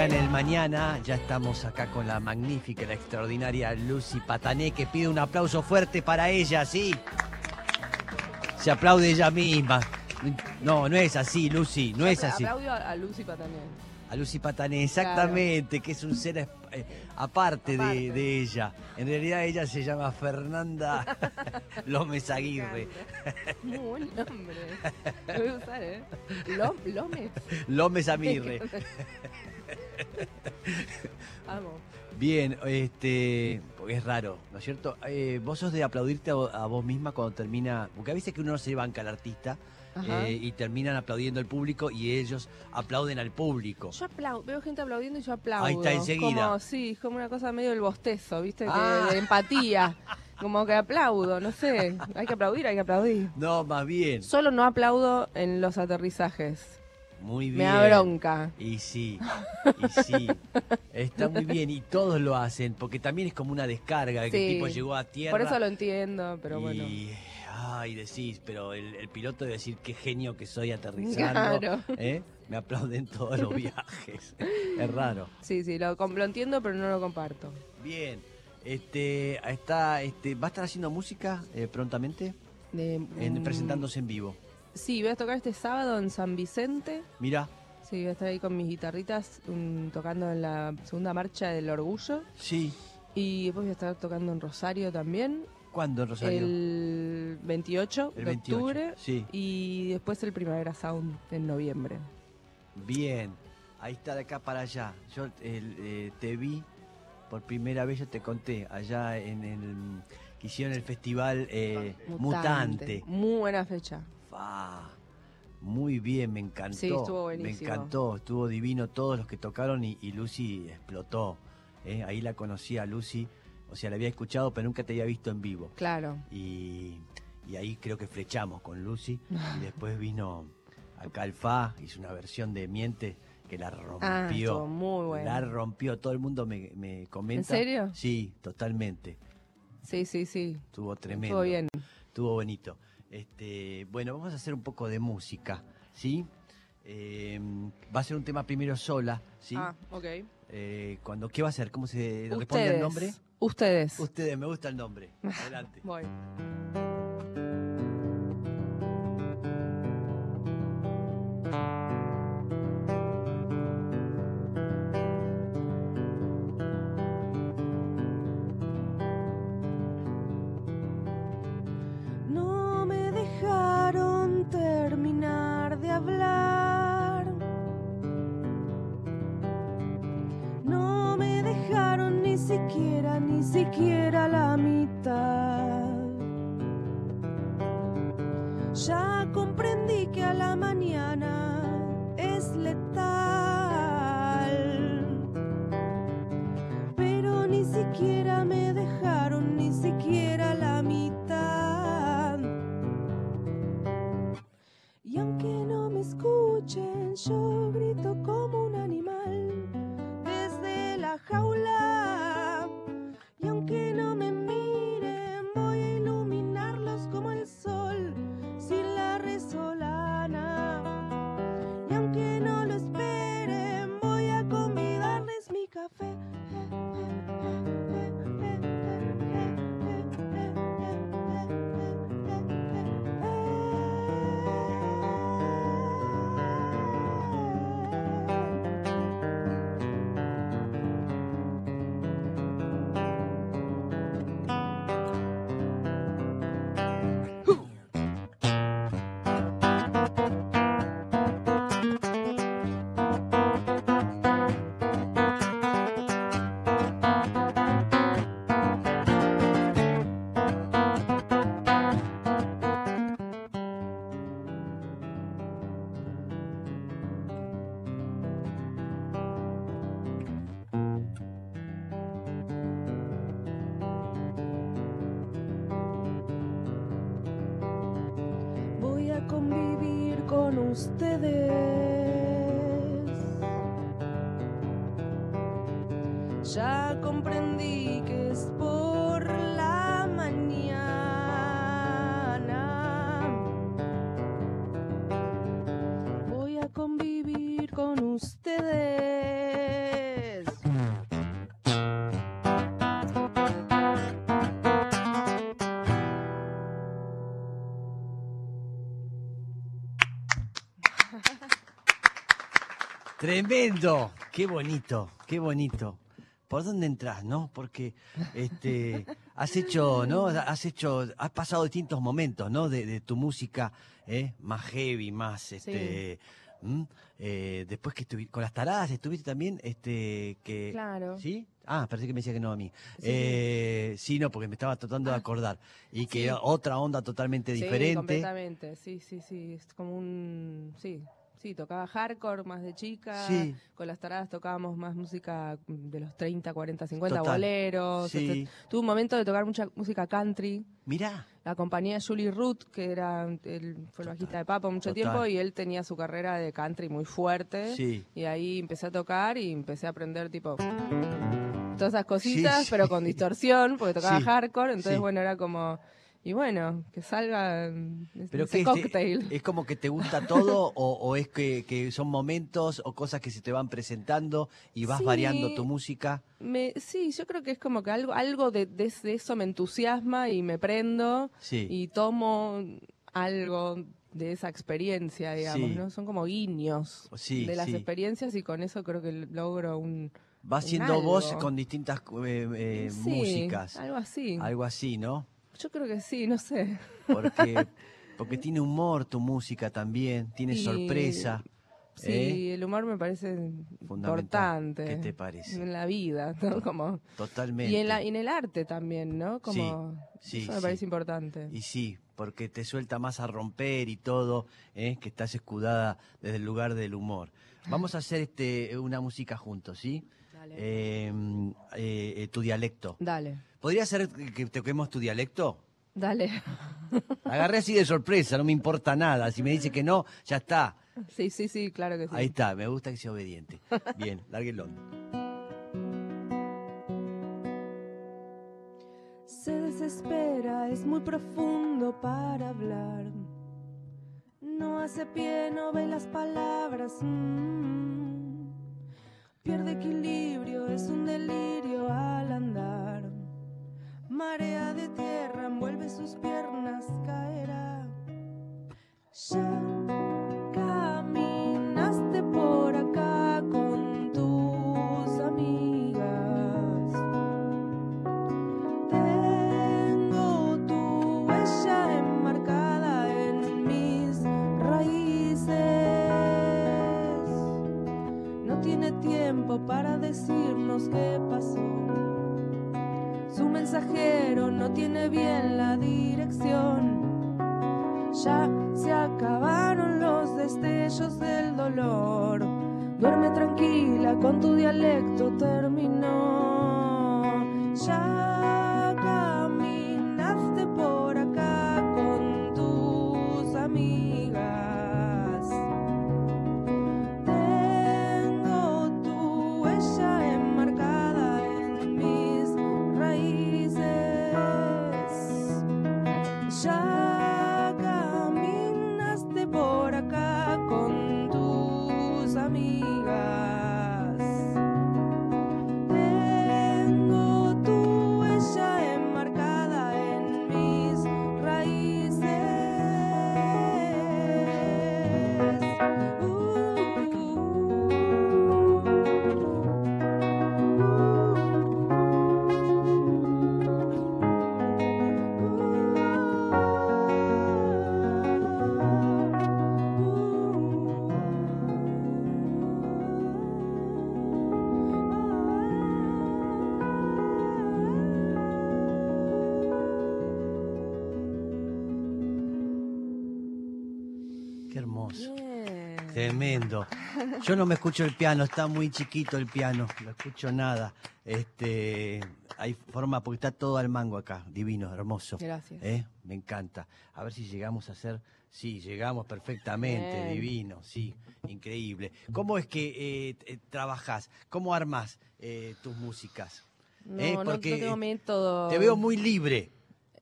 acá en el mañana. Ya estamos acá con la magnífica, la extraordinaria Lucy Patané, que pide un aplauso fuerte para ella, ¿sí? Se aplaude ella misma. No, no es así, Lucy, no es así. Aplaudio a, a Lucy Patané. A Lucy Patané, exactamente, que es un ser eh, aparte, Aparte. De, de ella. En realidad ella se llama Fernanda Lómez Aguirre. Muy buen nombre. Lo voy a usar, ¿eh? Lomes. Lómez Amirre. Amo. Bien, este, porque es raro, ¿no es cierto? Eh, vos sos de aplaudirte a, vo- a vos misma cuando termina, porque a veces que uno no se banca al artista eh, y terminan aplaudiendo al público y ellos aplauden al público. Yo aplaudo, veo gente aplaudiendo y yo aplaudo. Ahí está, enseguida. Como, sí, como una cosa medio del bostezo, ¿viste? Que- Ah. de empatía. Como que aplaudo, no sé. Hay que aplaudir, hay que aplaudir. No, más bien. Solo no aplaudo en los aterrizajes. Muy bien. Me da bronca. Y sí, y sí. Está muy bien y todos lo hacen, porque también es como una descarga de que el tipo llegó a tierra. Por eso lo entiendo, pero bueno. y, ay, decís, pero el, el piloto debe decir qué genio que soy aterrizando. Claro. ¿eh? Me aplauden todos los viajes. es raro. Sí, sí, lo, lo entiendo, pero no lo comparto. Bien. Este, está, este, ¿va a estar haciendo música eh, prontamente? De, En- mm, presentándose en vivo. Sí, voy a tocar este sábado en San Vicente. Mira, Sí, voy a estar ahí con mis guitarritas tocando en la segunda marcha del Orgullo. sí. Y después voy a estar tocando en Rosario también. ¿Cuándo, Rosario? El 28 El de 28, octubre. sí. Y después el Primavera Sound en noviembre. Bien, ahí está de acá para allá. Yo el, eh, te vi por primera vez, yo te conté, allá en el que hicieron el festival eh, Mutante. Muy buena fecha. Fa, muy bien, me encantó. Sí, estuvo Me buenísimo. encantó, estuvo divino todos los que tocaron y, y Lucy explotó. ¿eh? Ahí la conocí a Lucy, o sea, la había escuchado, pero nunca te había visto en vivo. Claro. Y, y ahí creo que flechamos con Lucy. Y después vino acá el Fa, hizo una versión de Miente que la rompió. Ah, estuvo muy bueno. La rompió, todo el mundo me, me comenta. ¿En serio? Sí, totalmente. Sí, sí, sí. Estuvo tremendo. Estuvo bien. Estuvo bonito. Este, bueno, vamos a hacer un poco de música, ¿sí? Eh, va a ser un tema primero sola, ¿sí? Ah, ok. Eh, cuando, ¿Qué va a ser? ¿Cómo se responde el nombre? Ustedes. Ustedes, me gusta el nombre. Adelante. Voy. Escuchen, yo grito como ustedes. Ya comprendí que Tremendo, qué bonito, qué bonito. ¿Por dónde entras, no? Porque este has hecho, ¿no? Has hecho, has pasado distintos momentos, ¿no? De, de tu música, ¿eh? más heavy, más este. ¿m? Eh, después que estuviste con las taradas estuviste también, este, que Claro. ¿sí? Ah, parece que me decía que no a mí. Sí. Eh, sí, no, porque me estaba tratando de Ah. acordar y que Sí. otra onda totalmente Sí, diferente. completamente. Sí, sí, sí. Es como un. Sí. Sí, tocaba hardcore más de chica. Sí. Con las taradas tocábamos más música de los 30, 40, 50, Total. boleros. Sí. Tuve un momento de tocar mucha música country. Mirá, La compañía de Julie Root, que era él fue el bajista de Papa mucho Total. tiempo, y él tenía su carrera de country muy fuerte. Sí. Y ahí empecé a tocar y empecé a aprender tipo todas esas cositas, Sí, sí. pero con distorsión, porque tocaba hardcore, entonces bueno, era como y bueno, que salga Pero ese cocktail. es como que te gusta todo o, o es que, que son momentos o cosas que se te van presentando y vas Sí. variando tu música. Me, sí, yo creo que es como que algo, algo de, de- de eso me entusiasma y me prendo Sí. y tomo algo de esa experiencia, digamos, Sí. ¿no? Son como guiños de las experiencias y con eso creo que logro un... Vas un siendo vos con distintas eh, eh, Sí, músicas. Algo así. Algo así, ¿no? Yo creo que sí, no sé. Porque, porque tiene humor tu música también, tiene Y- sorpresa. Sí, ¿eh? el humor me parece importante. ¿Qué te parece? En la vida, ¿no? Como, Totalmente. y en, la, y en el arte también, ¿no? Como, sí, eso me sí. parece importante. Y sí, porque te suelta más a romper y todo, ¿eh? que estás escudada desde el lugar del humor. Vamos a hacer este una música juntos, ¿sí? Dale. Eh, eh, eh, tu dialecto. Dale, ¿Podría ser que toquemos tu dialecto? dale. Agarré así de sorpresa, no me importa nada. Si me dice que no, ya está. Sí, sí, sí, claro que sí. Ahí está, me gusta que sea obediente. Bien, lárguelo. Se desespera, es muy profundo para hablar. No hace pie, no ve las palabras. mm. Pierde equilibrio, es un delirio no tiene bien la dirección. Ya se acabaron los destellos del dolor. Duerme tranquila, con tu dialecto terminó. Hermoso. Bien. Tremendo. Yo no me escucho el piano, está muy chiquito el piano, no escucho nada. Este, hay forma, porque está todo al mango acá, divino, hermoso. Gracias. ¿Eh? Me encanta. A ver si llegamos a hacer, sí, llegamos perfectamente, Bien. divino, sí, increíble. ¿Cómo es que eh, eh, trabajás? ¿Cómo armas eh, tus músicas? No, no- no, porque, tengo eh, método. Te veo muy libre.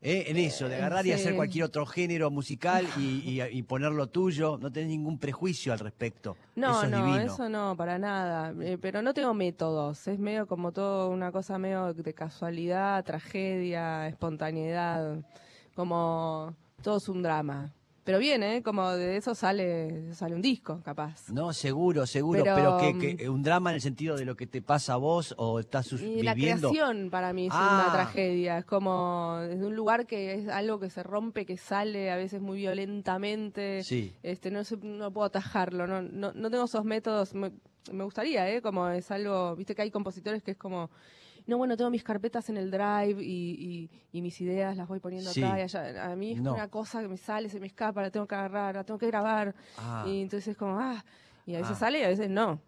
¿Eh? En eso, de agarrar y hacer cualquier otro género musical y, y- y poner lo tuyo, no tenés ningún prejuicio al respecto. No, eso es no, divino. eso no, para nada. Eh, pero no tengo métodos. Es medio como todo una cosa medio de casualidad, tragedia, espontaneidad. Como todo es un drama. Pero bien, ¿eh? Como de eso sale, sale un disco, capaz. No, seguro, seguro, pero, Pero, que, mm, que un drama en el sentido de lo que te pasa a vos o estás Y la viviendo. creación para mí es Ah. una tragedia. Es como desde un lugar que es algo que se rompe, que sale a veces muy violentamente. Sí. Este, no sé, no puedo atajarlo, no, no, no tengo esos métodos. Me, me gustaría, ¿eh? Como es algo, viste que hay compositores que es como, no, bueno, tengo mis carpetas en el drive y, y- y mis ideas las voy poniendo Sí. acá y allá. A mí es No. una cosa que me sale, se me escapa, la tengo que agarrar, la tengo que grabar. Ah, Y entonces es como, ah, y a veces Ah. sale y a veces no.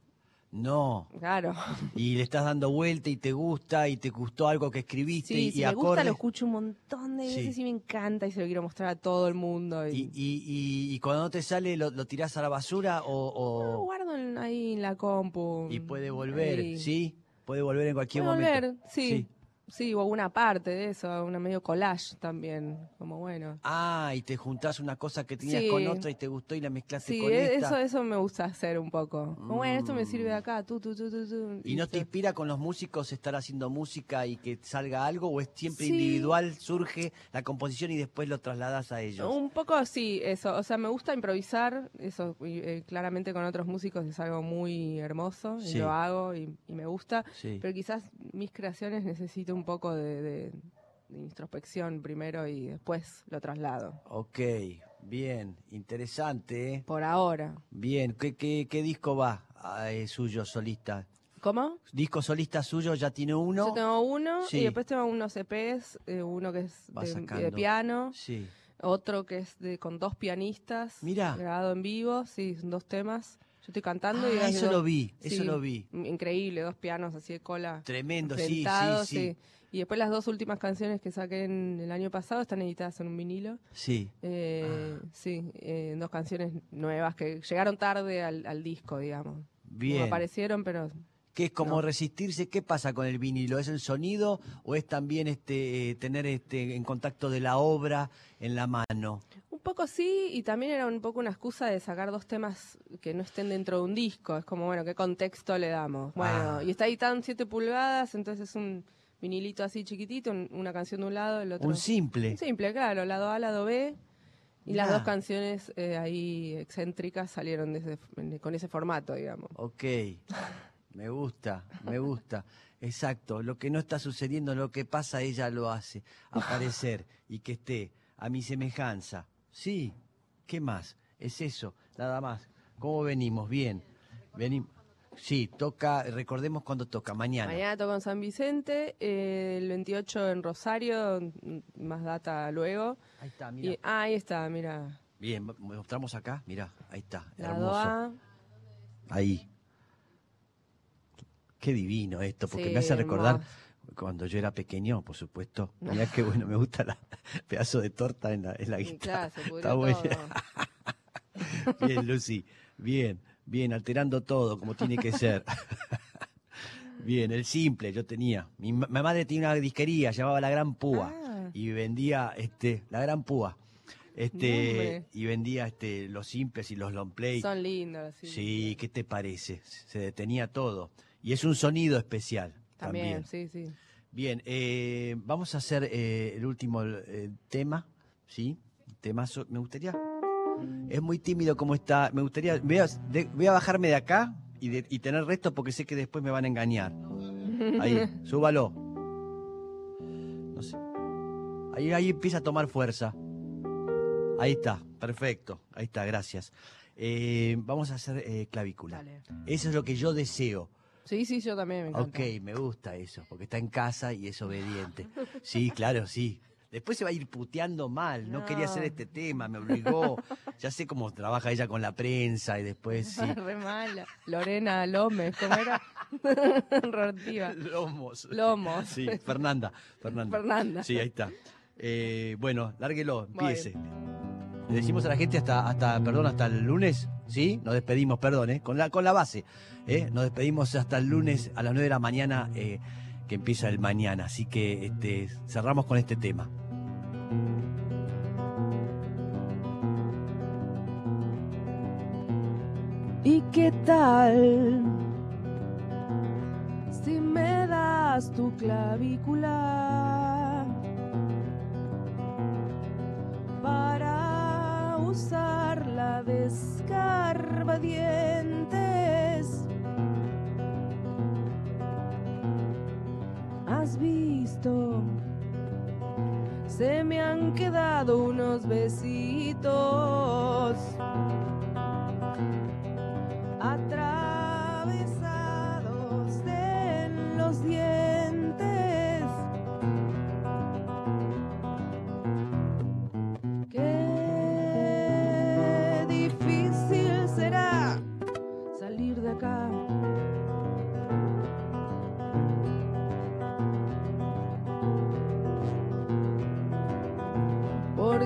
no. Claro. Y le estás dando vuelta y te gusta y te gustó algo que escribiste Sí, y, si y me gusta lo escucho un montón de Sí. veces y me encanta y se lo quiero mostrar a todo el mundo. Y, Y, y, cuando no te sale, ¿lo, lo tirás a la basura o, lo o- guardo en- ahí en la compu. y puede volver? Ahí. ¿Sí? Puede volver en cualquier Puede momento. volver, sí. Sí. Sí. o una parte de eso, una medio collage también, como bueno. Ah, y te juntás una cosa que tenías Sí. con otra y te gustó y la mezclaste Sí, con e- esta. eso, eso me gusta hacer un poco. Como, Bueno, esto me sirve de Mm. acá, tú, tú, tú, tú, tú. ¿Y no te inspira con los músicos estar haciendo música y que salga algo? ¿O es siempre Sí. individual, surge la composición y después lo trasladas a ellos? Un poco sí, eso. O sea, me gusta improvisar. Eso, y, eh, claramente con otros músicos es algo muy hermoso. Y Sí. lo hago y, y me gusta. Sí. Pero quizás mis creaciones necesito un poco de, de- de introspección primero y después lo traslado. Ok, bien, interesante. ¿eh? Por ahora. Bien, ¿qué, qué, qué disco va eh, suyo, solista? ¿Cómo? ¿Disco solista suyo ya tiene uno? Yo tengo uno Sí. y después tengo unos EPs, eh, uno que es de, de piano, Sí. otro que es de con dos pianistas, Mirá. grabado en vivo, sí, son dos temas. Yo estoy cantando y Ah, hace eso dos- lo vi, eso lo vi. Increíble, dos pianos así de cola. Tremendo, sí, sí, sí. Y después las dos últimas canciones que saqué en el año pasado están editadas en un vinilo. Sí. Eh, Ah. Sí, eh, dos canciones nuevas que llegaron tarde al, al disco, digamos. No Bien. aparecieron, pero ¿Qué es como No. resistirse? ¿Qué pasa con el vinilo? ¿Es el sonido o es también este eh, tener este en contacto de la obra en la mano? Un poco sí, y también era un poco una excusa de sacar dos temas que no estén dentro de un disco. Es como, bueno, ¿qué contexto le damos? Bueno, Ah. y está editado en 7 pulgadas, entonces es un vinilito así chiquitito, un- una canción de un lado, el otro. Un simple. Un simple, claro, lado A, lado B. Y las dos canciones eh, ahí excéntricas salieron de ese- con ese formato, digamos. Ok, me gusta, me gusta. Exacto, lo que no está sucediendo, lo que pasa, ella lo hace aparecer y que esté a mi semejanza. Sí, ¿qué más? Es eso, nada más. ¿Cómo venimos? Bien. Venimos. Sí, toca, recordemos cuándo toca, mañana. Mañana toco en San Vicente, eh, el 28 en Rosario, más data luego. Ahí está, mira. Ah, ahí está, mira. Bien, mostramos acá, mira, ahí está, hermoso. A. Ahí. Qué divino esto, porque Sí, me hace recordar hermoso. Cuando yo era pequeño, por supuesto. Mira qué bueno, me gusta la pedazo de torta en la, en la guitarra. claro, Está bueno. Bien, Lucy, bien, bien, alterando todo como tiene que ser. Bien, el simple yo tenía. Mi, mi madre tenía una disquería, llamaba La Gran Púa, Ah. y vendía este, La Gran Púa. Este, y vendía este, los simples y los long play. Son lindos. Sí, Sí, ¿qué te parece? Se detenía todo. Y es un sonido especial. También. También, sí, sí. Bien, eh, vamos a hacer eh, el último eh, tema, ¿sí? Temazo. Me gustaría. Es muy tímido como está. Me gustaría. Voy a, de- voy a bajarme de acá y, de- y tener resto porque sé que después me van a engañar. Ahí, súbalo. No sé. Ahí, ahí empieza a tomar fuerza. Ahí está, perfecto. Ahí está, gracias. Eh, vamos a hacer eh, clavícula. Dale. Eso es lo que yo deseo. Sí, sí, yo también me encanta. Ok, me gusta eso, porque está en casa y es obediente. Sí, claro, sí. Después se va a ir puteando mal. No, quería hacer este tema, me obligó. Ya sé cómo trabaja ella con la prensa y después sí. Re mala. Lorena Lómez, ¿cómo era? Rotiva. Lomos. Lomos. Sí, Fernanda. Fernanda. Fernanda. Sí, ahí está. Eh, bueno, lárguelo, Voy. Le decimos a la gente hasta, hasta, perdón, hasta el lunes, ¿sí? Nos despedimos, perdón, ¿eh? Con la, con la base, ¿eh? Nos despedimos hasta el lunes a las 9 de la mañana, eh, que empieza el mañana. Así que este, cerramos con este tema. ¿Y qué tal si me das tu clavícula escarbadientes. Has visto, se me han quedado unos besitos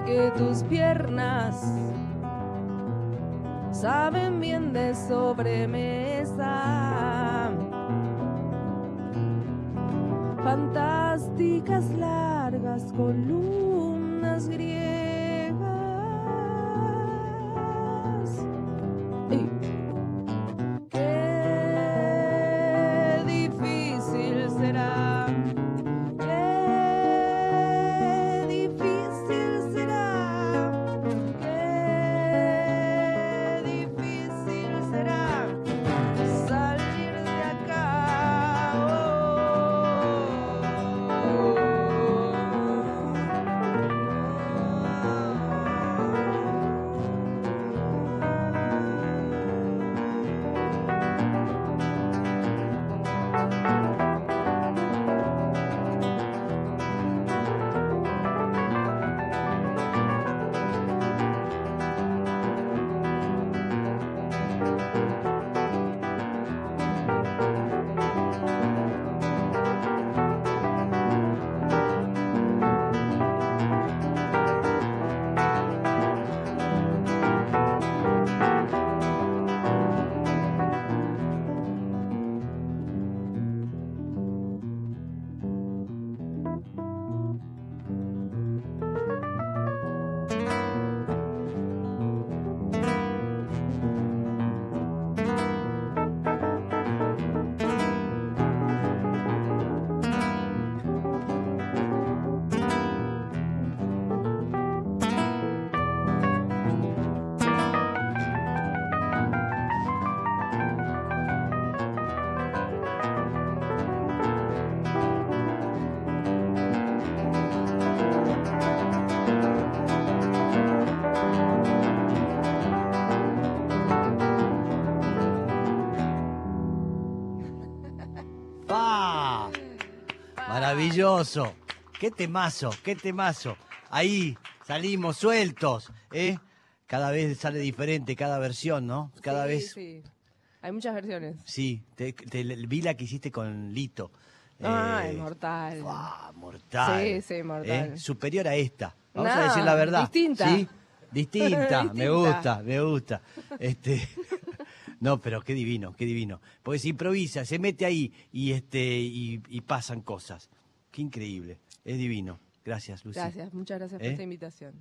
Porque tus piernas saben bien de sobremesa. Fantásticas largas columnas Maravilloso. Qué temazo, qué temazo. Ahí salimos sueltos, ¿eh? Cada vez sale diferente cada versión, ¿no? Cada Sí, vez. sí. Hay muchas versiones. Sí, te, te- vi la que hiciste con Lito. Ah, Eh, mortal. ¡fua! mortal. Sí, sí, mortal. ¿Eh? Superior a esta. Vamos a decir la verdad. distinta. ¿Sí? Distinta, me Distinta. gusta, me gusta. Este, no, pero qué divino, qué divino. Porque se improvisa, se mete ahí y este y, y pasan cosas. Qué increíble, es divino. Gracias, Lucy. Gracias, muchas gracias ¿Eh? por esta invitación.